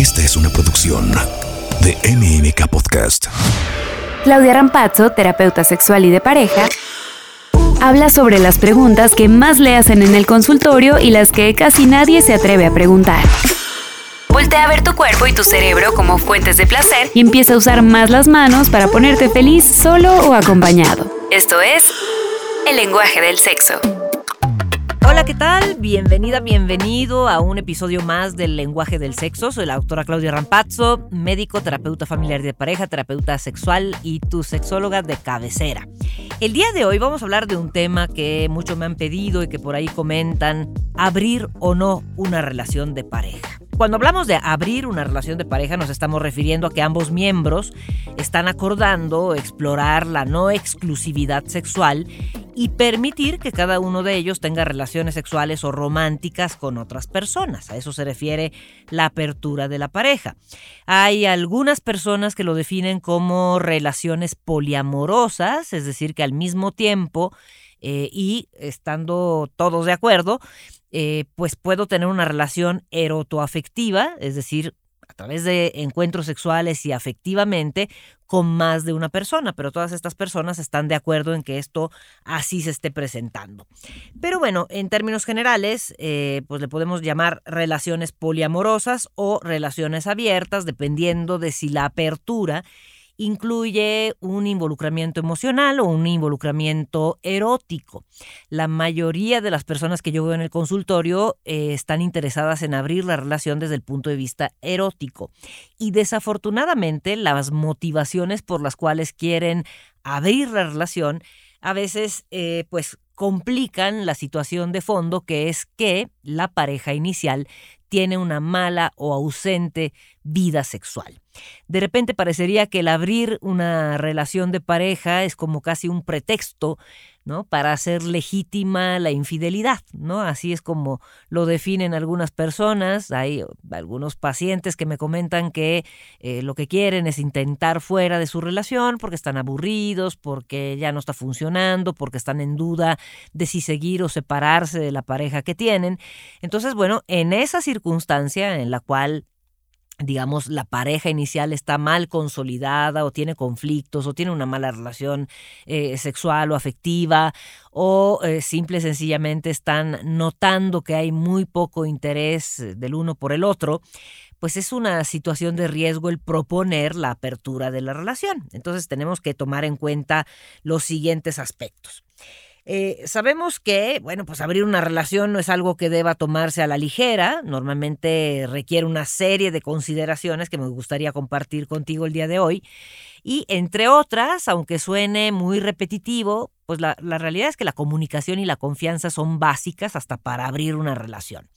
Esta es una producción de MMK Podcast. Claudia Rampazzo, terapeuta sexual y de pareja, habla sobre las preguntas que más le hacen en el consultorio y las que casi nadie se atreve a preguntar. Voltea a ver tu cuerpo y tu cerebro como fuentes de placer y empieza a usar más las manos para ponerte feliz solo o acompañado. Esto es el lenguaje del sexo. Hola, ¿qué tal? Bienvenida, bienvenido a un episodio más del lenguaje del sexo. Soy la doctora Claudia Rampazzo, médico, terapeuta familiar de pareja, terapeuta sexual y tu sexóloga de cabecera. El día de hoy vamos a hablar de un tema que muchos me han pedido y que por ahí comentan, abrir o no una relación de pareja. Cuando hablamos de abrir una relación de pareja nos estamos refiriendo a que ambos miembros están acordando explorar la no exclusividad sexual y permitir que cada uno de ellos tenga relaciones sexuales o románticas con otras personas. A eso se refiere la apertura de la pareja. Hay algunas personas que lo definen como relaciones poliamorosas, es decir, que al mismo tiempo eh, y estando todos de acuerdo, eh, pues puedo tener una relación erotoafectiva, es decir, a través de encuentros sexuales y afectivamente con más de una persona, pero todas estas personas están de acuerdo en que esto así se esté presentando. Pero bueno, en términos generales, eh, pues le podemos llamar relaciones poliamorosas o relaciones abiertas, dependiendo de si la apertura incluye un involucramiento emocional o un involucramiento erótico. La mayoría de las personas que yo veo en el consultorio eh, están interesadas en abrir la relación desde el punto de vista erótico. Y desafortunadamente las motivaciones por las cuales quieren abrir la relación a veces eh, pues complican la situación de fondo que es que la pareja inicial tiene una mala o ausente vida sexual. De repente parecería que el abrir una relación de pareja es como casi un pretexto ¿no? Para hacer legítima la infidelidad, ¿no? Así es como lo definen algunas personas. Hay algunos pacientes que me comentan que eh, lo que quieren es intentar fuera de su relación porque están aburridos, porque ya no está funcionando, porque están en duda de si seguir o separarse de la pareja que tienen. Entonces, bueno, en esa circunstancia en la cual digamos, la pareja inicial está mal consolidada o tiene conflictos o tiene una mala relación eh, sexual o afectiva o eh, simple y sencillamente están notando que hay muy poco interés del uno por el otro, pues es una situación de riesgo el proponer la apertura de la relación. Entonces tenemos que tomar en cuenta los siguientes aspectos. Eh, sabemos que, bueno, pues abrir una relación no es algo que deba tomarse a la ligera, normalmente requiere una serie de consideraciones que me gustaría compartir contigo el día de hoy. Y entre otras, aunque suene muy repetitivo, pues la, realidad es que la comunicación y la confianza son básicas hasta para abrir una relación.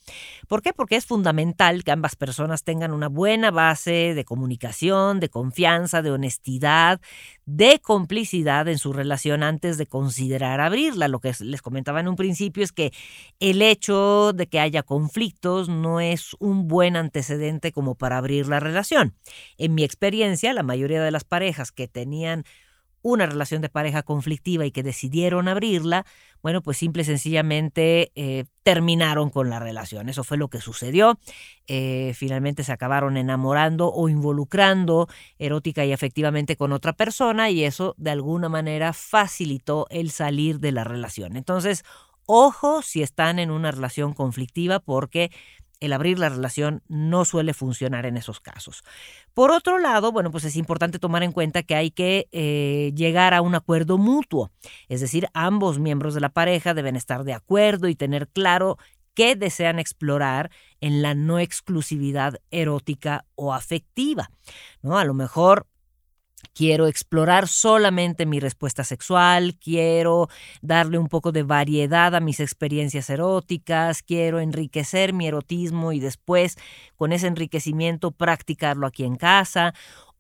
¿Por qué? Porque es fundamental que ambas personas tengan una buena base de comunicación, de confianza, de honestidad, de complicidad en su relación antes de considerar abrirla. Lo que les comentaba en un principio es que el hecho de que haya conflictos no es un buen antecedente como para abrir la relación. En mi experiencia, la mayoría de las parejas que tenían una relación de pareja conflictiva y que decidieron abrirla, bueno, pues simple y sencillamente eh, terminaron con la relación. Eso fue lo que sucedió. Eh, finalmente se acabaron enamorando o involucrando erótica y afectivamente con otra persona y eso de alguna manera facilitó el salir de la relación. Entonces, ojo si están en una relación conflictiva porque el abrir la relación no suele funcionar en esos casos. Por otro lado, bueno, pues es importante tomar en cuenta que hay que eh, llegar a un acuerdo mutuo, es decir, ambos miembros de la pareja deben estar de acuerdo y tener claro qué desean explorar en la no exclusividad erótica o afectiva. ¿no? A lo mejor quiero explorar solamente mi respuesta sexual, quiero darle un poco de variedad a mis experiencias eróticas, quiero enriquecer mi erotismo y después con ese enriquecimiento practicarlo aquí en casa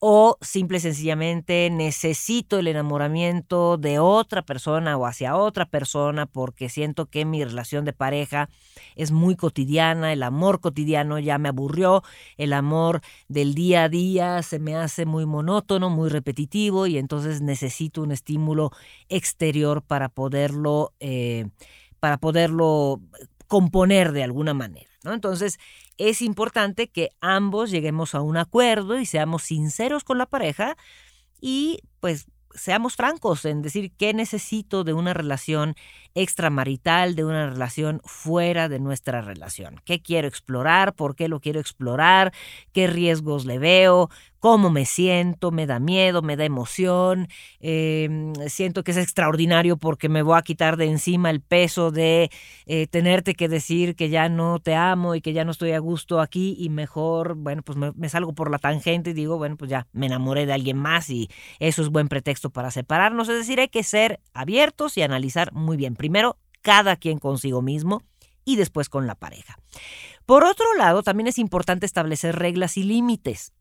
o simple y sencillamente necesito el enamoramiento de otra persona o hacia otra persona porque siento que mi relación de pareja es muy cotidiana, el amor cotidiano ya me aburrió, el amor del día a día se me hace muy monótono, muy repetitivo y entonces necesito un estímulo exterior para poderlo, eh, para poderlo componer de alguna manera. ¿no? Entonces, es importante que ambos lleguemos a un acuerdo y seamos sinceros con la pareja y pues seamos francos en decir qué necesito de una relación extramarital, de una relación fuera de nuestra relación. ¿Qué quiero explorar? ¿Por qué lo quiero explorar? ¿Qué riesgos le veo? cómo me siento, me da miedo, me da emoción, em, siento que es extraordinario porque me voy a quitar de encima el peso de eh, tenerte que decir que ya no te amo y que ya no estoy a gusto aquí y mejor, bueno, pues me, salgo por la tangente y digo, bueno, pues ya me enamoré de alguien más y eso es buen pretexto para separarnos. Es decir, hay que ser abiertos y analizar muy bien. Primero, cada quien consigo mismo y después con la pareja. Por otro lado, también es importante establecer reglas y límites.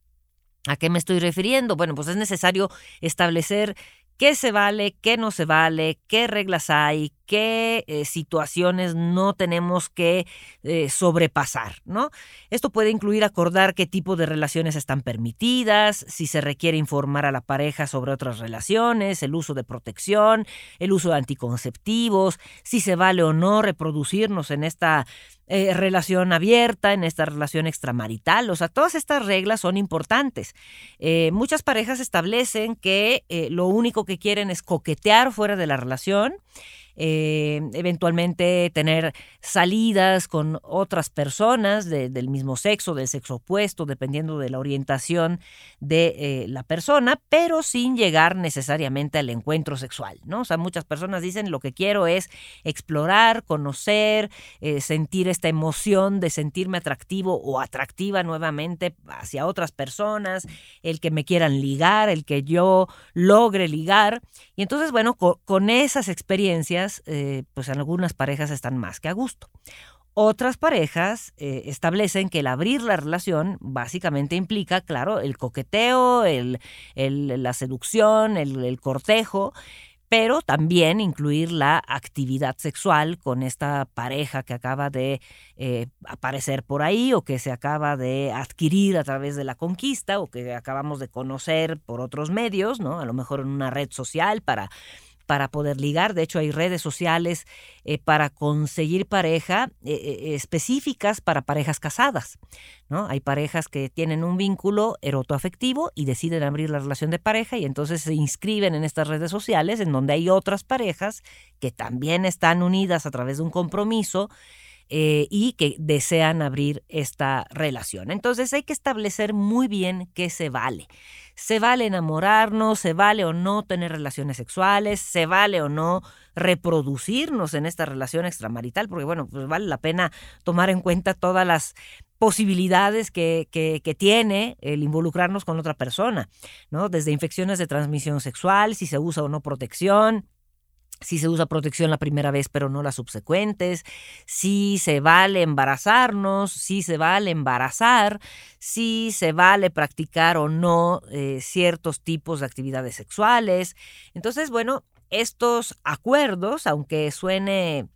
¿A qué me estoy refiriendo? Bueno, pues es necesario establecer qué se vale, qué no se vale, qué reglas hay, qué eh, situaciones no tenemos que eh, sobrepasar, ¿no? Esto puede incluir acordar qué tipo de relaciones están permitidas, si se requiere informar a la pareja sobre otras relaciones, el uso de protección, el uso de anticonceptivos, si se vale o no reproducirnos en esta eh, relación abierta, en esta relación extramarital. O sea, todas estas reglas son importantes. muchas parejas establecen que lo único que quieren es coquetear fuera de la relación eh, eventualmente tener salidas con otras personas del mismo sexo, del sexo opuesto, dependiendo de la orientación de eh, la persona, pero sin llegar necesariamente al encuentro sexual, ¿no? O sea, muchas personas dicen lo que quiero es explorar, conocer, eh, sentir esta emoción de sentirme atractivo o atractiva nuevamente hacia otras personas, el que me quieran ligar, el que yo logre ligar. Y entonces, bueno, con esas experiencias, eh, pues algunas parejas están más que a gusto. Otras parejas eh, establecen que el abrir la relación básicamente implica, claro, el coqueteo, el, la seducción, el, cortejo, pero también incluir la actividad sexual con esta pareja que acaba de eh, aparecer por ahí o que se acaba de adquirir a través de la conquista o que acabamos de conocer por otros medios, ¿no? A lo mejor en una red social para para poder ligar. De hecho, hay redes sociales eh, para conseguir pareja eh, eh, específicas para parejas casadas. ¿no? Hay parejas que tienen un vínculo erotoafectivo y deciden abrir la relación de pareja y entonces se inscriben en estas redes sociales en donde hay otras parejas que también están unidas a través de un compromiso y que desean abrir esta relación. Entonces hay que establecer muy bien qué se vale se vale enamorarnos, se vale o no tener relaciones sexuales, se vale o no reproducirnos en esta relación extramarital, porque bueno, pues vale la pena tomar en cuenta todas las posibilidades que, que, que, tiene el involucrarnos con otra persona, ¿no? Desde infecciones de transmisión sexual, si se usa o no protección, si se usa protección la primera vez pero no las subsecuentes, si se vale embarazarnos, si se vale embarazar, si se vale practicar o no eh, ciertos tipos de actividades sexuales. Entonces, bueno, estos acuerdos, aunque suene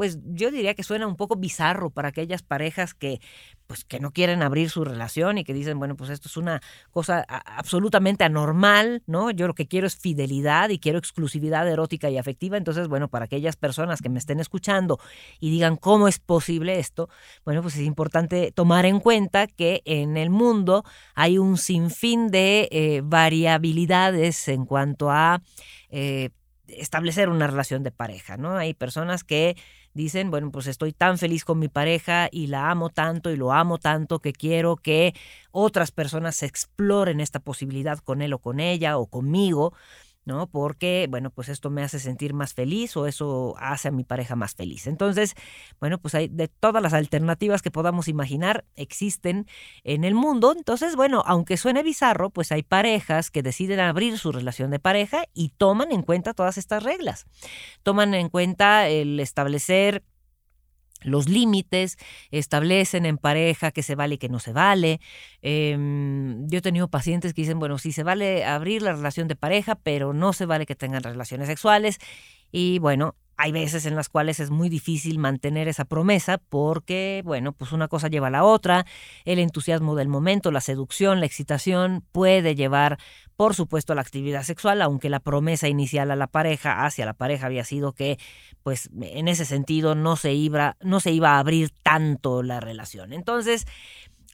pues yo diría que suena un poco bizarro para aquellas parejas que pues que no quieren abrir su relación y que dicen, bueno, pues esto es una cosa absolutamente anormal, ¿no? Yo lo que quiero es fidelidad y quiero exclusividad erótica y afectiva, entonces, bueno, para aquellas personas que me estén escuchando y digan cómo es posible esto, bueno, pues es importante tomar en cuenta que en el mundo hay un sinfín de eh, variabilidades en cuanto a eh, establecer una relación de pareja, ¿no? Hay personas que dicen, bueno, pues estoy tan feliz con mi pareja y la amo tanto y lo amo tanto que quiero que otras personas exploren esta posibilidad con él o con ella o conmigo. ¿No? Porque, bueno, pues esto me hace sentir más feliz o eso hace a mi pareja más feliz. Entonces, bueno, pues hay de todas las alternativas que podamos imaginar existen en el mundo. Entonces, bueno, aunque suene bizarro, pues hay parejas que deciden abrir su relación de pareja y toman en cuenta todas estas reglas. Toman en cuenta el establecer los límites, establecen en pareja que se vale y que no se vale. Em, yo he tenido pacientes que dicen, bueno, sí se vale abrir la relación de pareja, pero no se vale que tengan relaciones sexuales. Y bueno, hay veces en las cuales es muy difícil mantener esa promesa porque, bueno, pues una cosa lleva a la otra, el entusiasmo del momento, la seducción, la excitación puede llevar, por supuesto, a la actividad sexual, aunque la promesa inicial a la pareja, hacia la pareja había sido que, pues en ese sentido no se iba, no se iba a abrir tanto la relación. Entonces,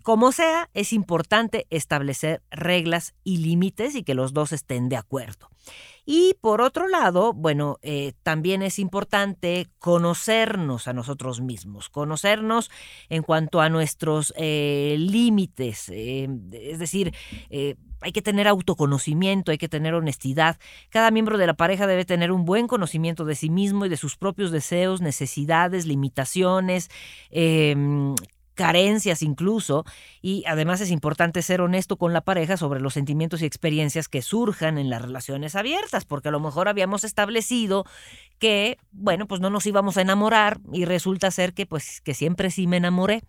como sea, es importante establecer reglas y límites y que los dos estén de acuerdo. Y por otro lado, bueno, eh, también es importante conocernos a nosotros mismos, conocernos en cuanto a nuestros eh, límites, eh, es decir, hay que tener autoconocimiento, hay que tener honestidad. Cada miembro de la pareja debe tener un buen conocimiento de sí mismo y de sus propios deseos, necesidades, limitaciones, em, carencias incluso, y además es importante ser honesto con la pareja sobre los sentimientos y experiencias que surjan en las relaciones abiertas, porque a lo mejor habíamos establecido que, bueno, pues no nos íbamos a enamorar y resulta ser que, pues, que siempre sí me enamoré.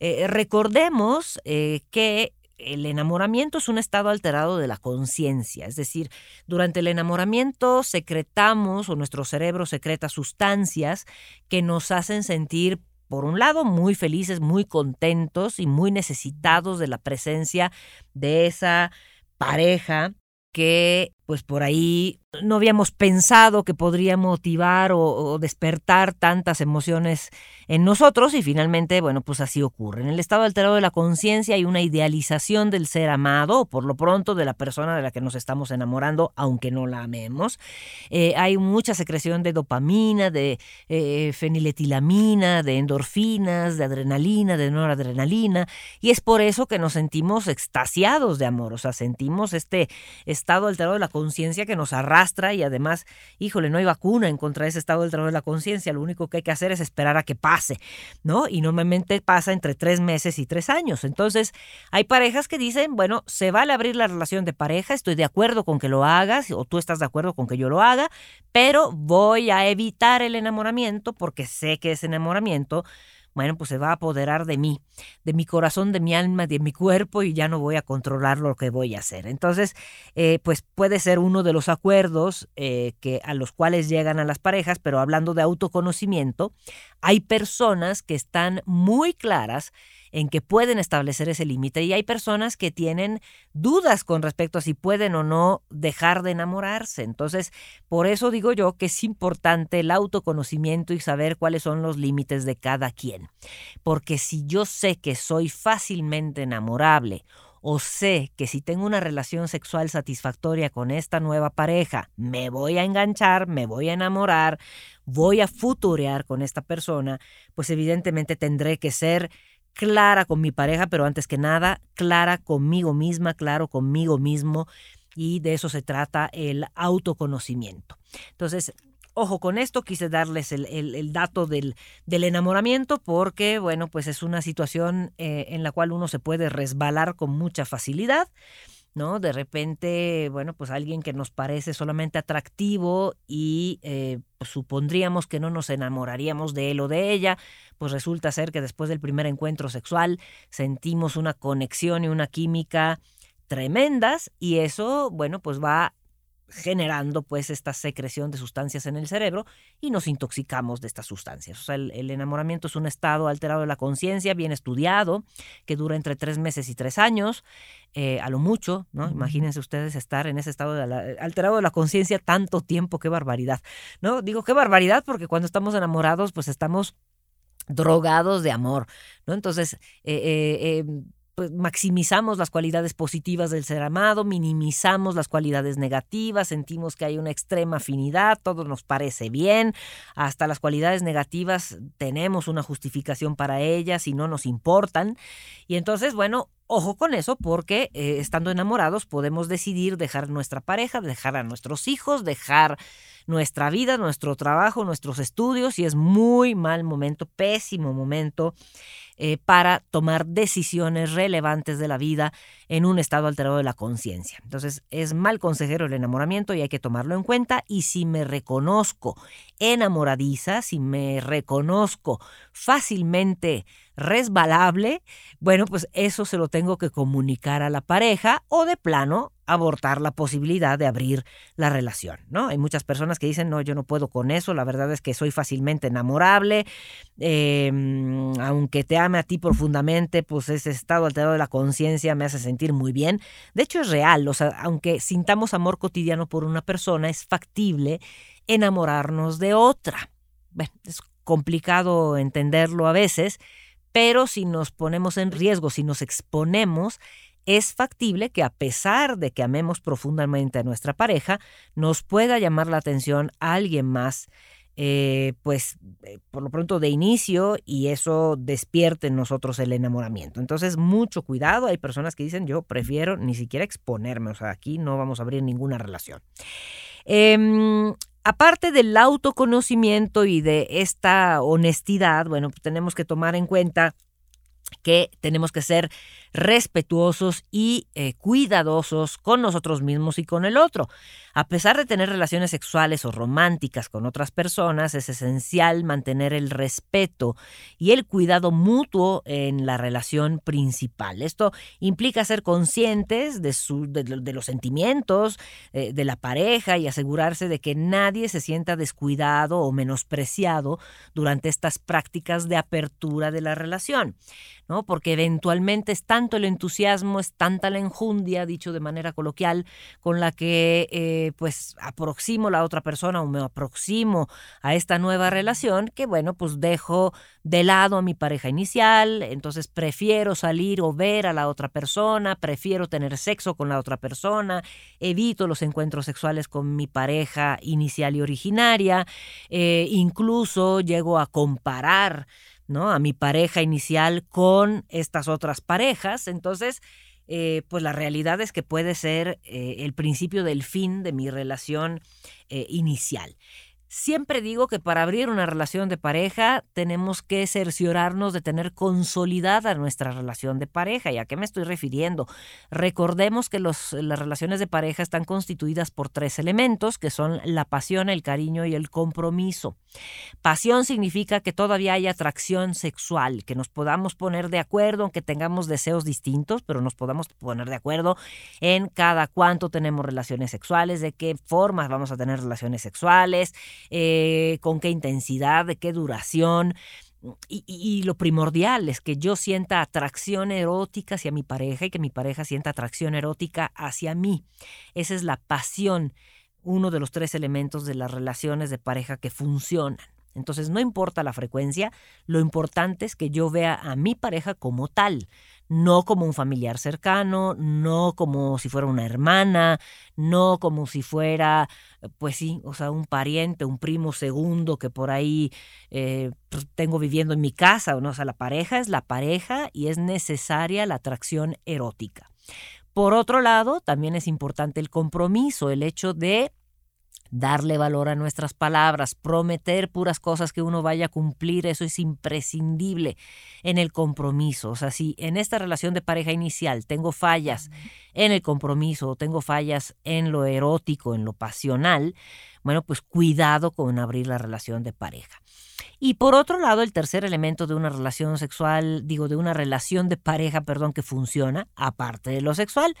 Eh, recordemos eh, que el enamoramiento es un estado alterado de la conciencia, es decir, durante el enamoramiento secretamos o nuestro cerebro secreta sustancias que nos hacen sentir por un lado, muy felices, muy contentos y muy necesitados de la presencia de esa pareja que pues por ahí no habíamos pensado que podría motivar o, despertar tantas emociones en nosotros y finalmente, bueno, pues así ocurre. En el estado alterado de la conciencia hay una idealización del ser amado o por lo pronto de la persona de la que nos estamos enamorando, aunque no la amemos. Eh, hay mucha secreción de dopamina, de eh, feniletilamina, de endorfinas, de adrenalina, de noradrenalina y es por eso que nos sentimos extasiados de amor, o sea, sentimos este estado alterado de la conciencia que nos arrastra y además, híjole, no hay vacuna en contra de ese estado del trabajo de la conciencia, lo único que hay que hacer es esperar a que pase, ¿no? Y normalmente pasa entre tres meses y tres años. Entonces, hay parejas que dicen, bueno, se vale abrir la relación de pareja, estoy de acuerdo con que lo hagas o tú estás de acuerdo con que yo lo haga, pero voy a evitar el enamoramiento porque sé que ese enamoramiento bueno, pues se va a apoderar de mí, de mi corazón, de mi alma, de mi cuerpo y ya no voy a controlar lo que voy a hacer. Entonces, eh, pues puede ser uno de los acuerdos eh, que, a los cuales llegan a las parejas, pero hablando de autoconocimiento, hay personas que están muy claras en que pueden establecer ese límite y hay personas que tienen dudas con respecto a si pueden o no dejar de enamorarse. Entonces, por eso digo yo que es importante el autoconocimiento y saber cuáles son los límites de cada quien. Porque si yo sé que soy fácilmente enamorable o sé que si tengo una relación sexual satisfactoria con esta nueva pareja, me voy a enganchar, me voy a enamorar, voy a futurear con esta persona, pues evidentemente tendré que ser clara con mi pareja, pero antes que nada, clara conmigo misma, claro conmigo mismo. Y de eso se trata el autoconocimiento. Entonces, ojo con esto, quise darles el, dato del, del, enamoramiento porque, bueno, pues es una situación eh, en la cual uno se puede resbalar con mucha facilidad. ¿No? De repente, bueno, pues alguien que nos parece solamente atractivo y eh, pues, supondríamos que no nos enamoraríamos de él o de ella, pues resulta ser que después del primer encuentro sexual sentimos una conexión y una química tremendas y eso, bueno, pues va generando pues esta secreción de sustancias en el cerebro y nos intoxicamos de estas sustancias. O sea, el, enamoramiento es un estado alterado de la conciencia, bien estudiado, que dura entre tres meses y tres años, eh, a lo mucho, ¿no? Imagínense ustedes estar en ese estado de alterado de la conciencia tanto tiempo, qué barbaridad, ¿no? Digo qué barbaridad porque cuando estamos enamorados pues estamos drogados de amor, ¿no? Entonces, eh, eh, em, pues, maximizamos las cualidades positivas del ser amado, minimizamos las cualidades negativas, sentimos que hay una extrema afinidad, todo nos parece bien, hasta las cualidades negativas tenemos una justificación para ellas y no nos importan. Y entonces, bueno, Ojo con eso porque eh, estando enamorados podemos decidir dejar nuestra pareja, dejar a nuestros hijos, dejar nuestra vida, nuestro trabajo, nuestros estudios y es muy mal momento, pésimo momento eh, para tomar decisiones relevantes de la vida en un estado alterado de la conciencia. Entonces es mal consejero el enamoramiento y hay que tomarlo en cuenta y si me reconozco enamoradiza, si me reconozco fácilmente resbalable, bueno, pues eso se lo tengo que comunicar a la pareja o de plano abortar la posibilidad de abrir la relación, ¿no? Hay muchas personas que dicen, no, yo no puedo con eso, la verdad es que soy fácilmente enamorable, em, aunque te ame a ti profundamente, pues ese estado alterado de la conciencia me hace sentir muy bien. De hecho es real, aunque sintamos amor cotidiano por una persona, es factible enamorarnos de otra. Es complicado entenderlo a veces, pero si nos ponemos en riesgo, si nos exponemos, es factible que a pesar de que amemos profundamente a nuestra pareja, nos pueda llamar la atención a alguien más, eh, pues eh, por lo pronto de inicio y eso despierte en nosotros el enamoramiento. Entonces, mucho cuidado. Hay personas que dicen, yo prefiero ni siquiera exponerme, o sea, aquí no vamos a abrir ninguna relación. Em, aparte del autoconocimiento y de esta honestidad, bueno, pues tenemos que tomar en cuenta que tenemos que ser respetuosos y eh, cuidadosos con nosotros mismos y con el otro. A pesar de tener relaciones sexuales o románticas con otras personas, es esencial mantener el respeto y el cuidado mutuo en la relación principal. Esto implica ser conscientes de, de, los sentimientos eh, de la pareja y asegurarse de que nadie se sienta descuidado o menospreciado durante estas prácticas de apertura de la relación, ¿no? Porque eventualmente es tanto el entusiasmo, es tanta la enjundia, dicho de manera coloquial, con la que eh, pues aproximo a la otra persona o me aproximo a esta nueva relación, que bueno, pues dejo de lado a mi pareja inicial, entonces prefiero salir o ver a la otra persona, prefiero tener sexo con la otra persona, evito los encuentros sexuales con mi pareja inicial y originaria, eh, incluso llego a comparar ¿no? a mi pareja inicial con estas otras parejas, entonces eh, pues la realidad es que puede ser eh, el principio del fin de mi relación eh, inicial. Siempre digo que para abrir una relación de pareja tenemos que cerciorarnos de tener consolidada nuestra relación de pareja. ¿Y a qué me estoy refiriendo? Recordemos que las relaciones de pareja están constituidas por tres elementos, que son la pasión, el cariño y el compromiso. Pasión significa que todavía hay atracción sexual, que nos podamos poner de acuerdo, aunque tengamos deseos distintos, pero nos podamos poner de acuerdo en cada cuánto tenemos relaciones sexuales, de qué formas vamos a tener relaciones sexuales eh, con qué intensidad, de qué duración. Y, lo primordial es que yo sienta atracción erótica hacia mi pareja y que mi pareja sienta atracción erótica hacia mí. Esa es la pasión, uno de los tres elementos de las relaciones de pareja que funcionan. Entonces no importa la frecuencia, lo importante es que yo vea a mi pareja como tal, no como un familiar cercano, no como si fuera una hermana, no como si fuera, pues sí, o sea, un pariente, un primo segundo que por ahí eh, pues, tengo viviendo en mi casa, ¿no? o sea, la pareja es la pareja y es necesaria la atracción erótica. Por otro lado, también es importante el compromiso, el hecho de darle valor a nuestras palabras, prometer puras cosas que uno vaya a cumplir, eso es imprescindible en el compromiso. O sea, si en esta relación de pareja inicial tengo fallas en el compromiso, tengo fallas en lo erótico, en lo pasional, bueno, pues cuidado con abrir la relación de pareja. Y por otro lado, el tercer elemento de una relación sexual, digo, de una relación de pareja, perdón, que funciona, aparte de lo sexual,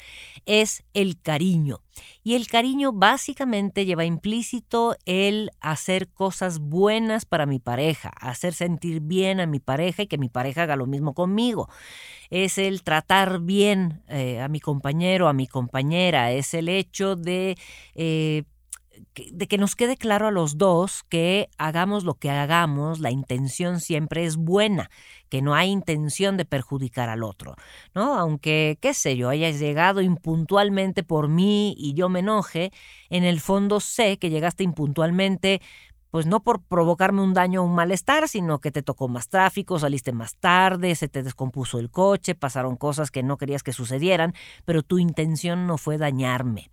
es el cariño. Y el cariño básicamente lleva implícito el hacer cosas buenas para mi pareja, hacer sentir bien a mi pareja y que mi pareja haga lo mismo conmigo. Es el tratar bien eh, a mi compañero, a mi compañera, es el hecho de eh, de que nos quede claro a los dos que hagamos lo que hagamos, la intención siempre es buena, que no hay intención de perjudicar al otro, ¿no? Aunque, qué sé yo, hayas llegado impuntualmente por mí y yo me enoje, en el fondo sé que llegaste impuntualmente pues no por provocarme un daño o un malestar, sino que te tocó más tráfico, saliste más tarde, se te descompuso el coche, pasaron cosas que no querías que sucedieran, pero tu intención no fue dañarme.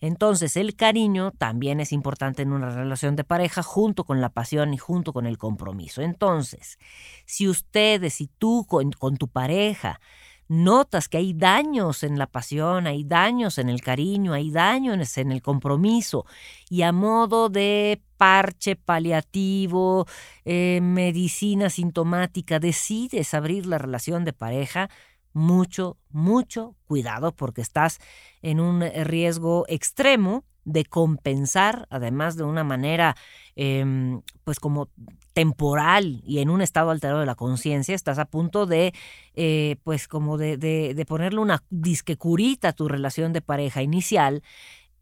Entonces el cariño también es importante en una relación de pareja junto con la pasión y junto con el compromiso. Entonces, si ustedes y tú con, tu pareja notas que hay daños en la pasión, hay daños en el cariño, hay daños en el compromiso, y a modo de parche paliativo, eh, medicina sintomática, decides abrir la relación de pareja, mucho, mucho cuidado porque estás en un riesgo extremo de compensar, además de una manera, em, pues como temporal y en un estado alterado de la conciencia, estás a punto de, eh, pues como de, de, ponerle una disquecurita a tu relación de pareja inicial,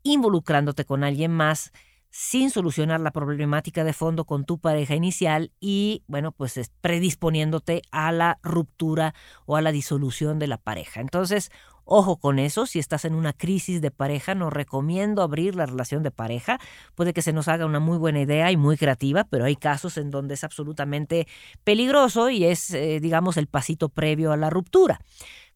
involucrándote con alguien más sin solucionar la problemática de fondo con tu pareja inicial y, bueno, pues predisponiéndote a la ruptura o a la disolución de la pareja. Entonces, Ojo con eso, si estás en una crisis de pareja, no recomiendo abrir la relación de pareja. Puede que se nos haga una muy buena idea y muy creativa, pero hay casos en donde es absolutamente peligroso y es, eh, digamos, el pasito previo a la ruptura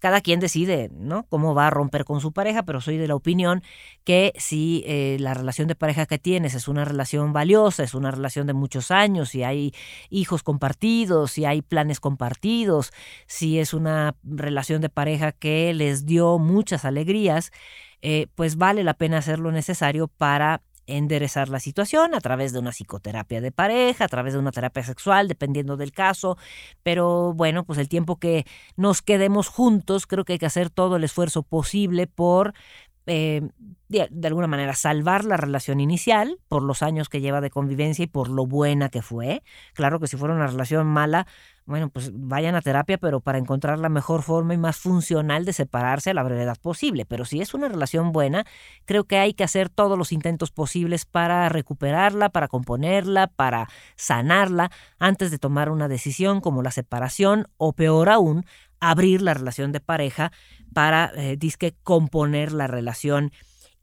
cada quien decide, ¿no? Cómo va a romper con su pareja, pero soy de la opinión que si eh, la relación de pareja que tienes es una relación valiosa, es una relación de muchos años, si hay hijos compartidos, si hay planes compartidos, si es una relación de pareja que les dio muchas alegrías, eh, pues vale la pena hacer lo necesario para enderezar la situación a través de una psicoterapia de pareja, a través de una terapia sexual, dependiendo del caso. Pero bueno, pues el tiempo que nos quedemos juntos, creo que hay que hacer todo el esfuerzo posible por eh, de, de, alguna manera salvar la relación inicial por los años que lleva de convivencia y por lo buena que fue. Claro que si fuera una relación mala, bueno, pues vayan a terapia, pero para encontrar la mejor forma y más funcional de separarse a la brevedad posible. Pero si es una relación buena, creo que hay que hacer todos los intentos posibles para recuperarla, para componerla, para sanarla, antes de tomar una decisión como la separación o peor aún, abrir la relación de pareja para, eh, disque, componer la relación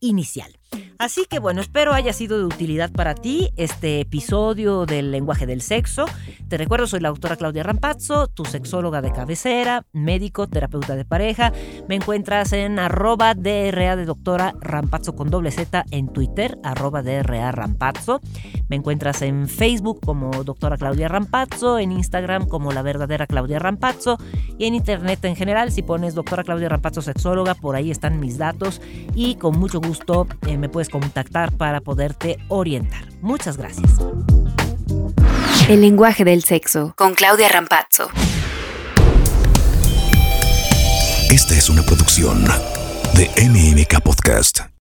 inicial. Así que bueno, espero haya sido de utilidad para ti este episodio del lenguaje del sexo. Te recuerdo, soy la autora Claudia Rampazzo, tu sexóloga de cabecera, médico, terapeuta de pareja. Me encuentras en arroba DRA de doctora Rampazzo con doble Z en Twitter, arroba DRA Rampazzo. Me encuentras en Facebook como doctora Claudia Rampazzo, en Instagram como la verdadera Claudia Rampazzo y en internet en general, si pones doctora Claudia Rampazzo sexóloga, por ahí están mis datos y con mucho gusto eh, me puedes contactar para poderte orientar. Muchas gracias. El lenguaje del sexo con Claudia Rampazzo. Esta es una producción de MMK Podcast.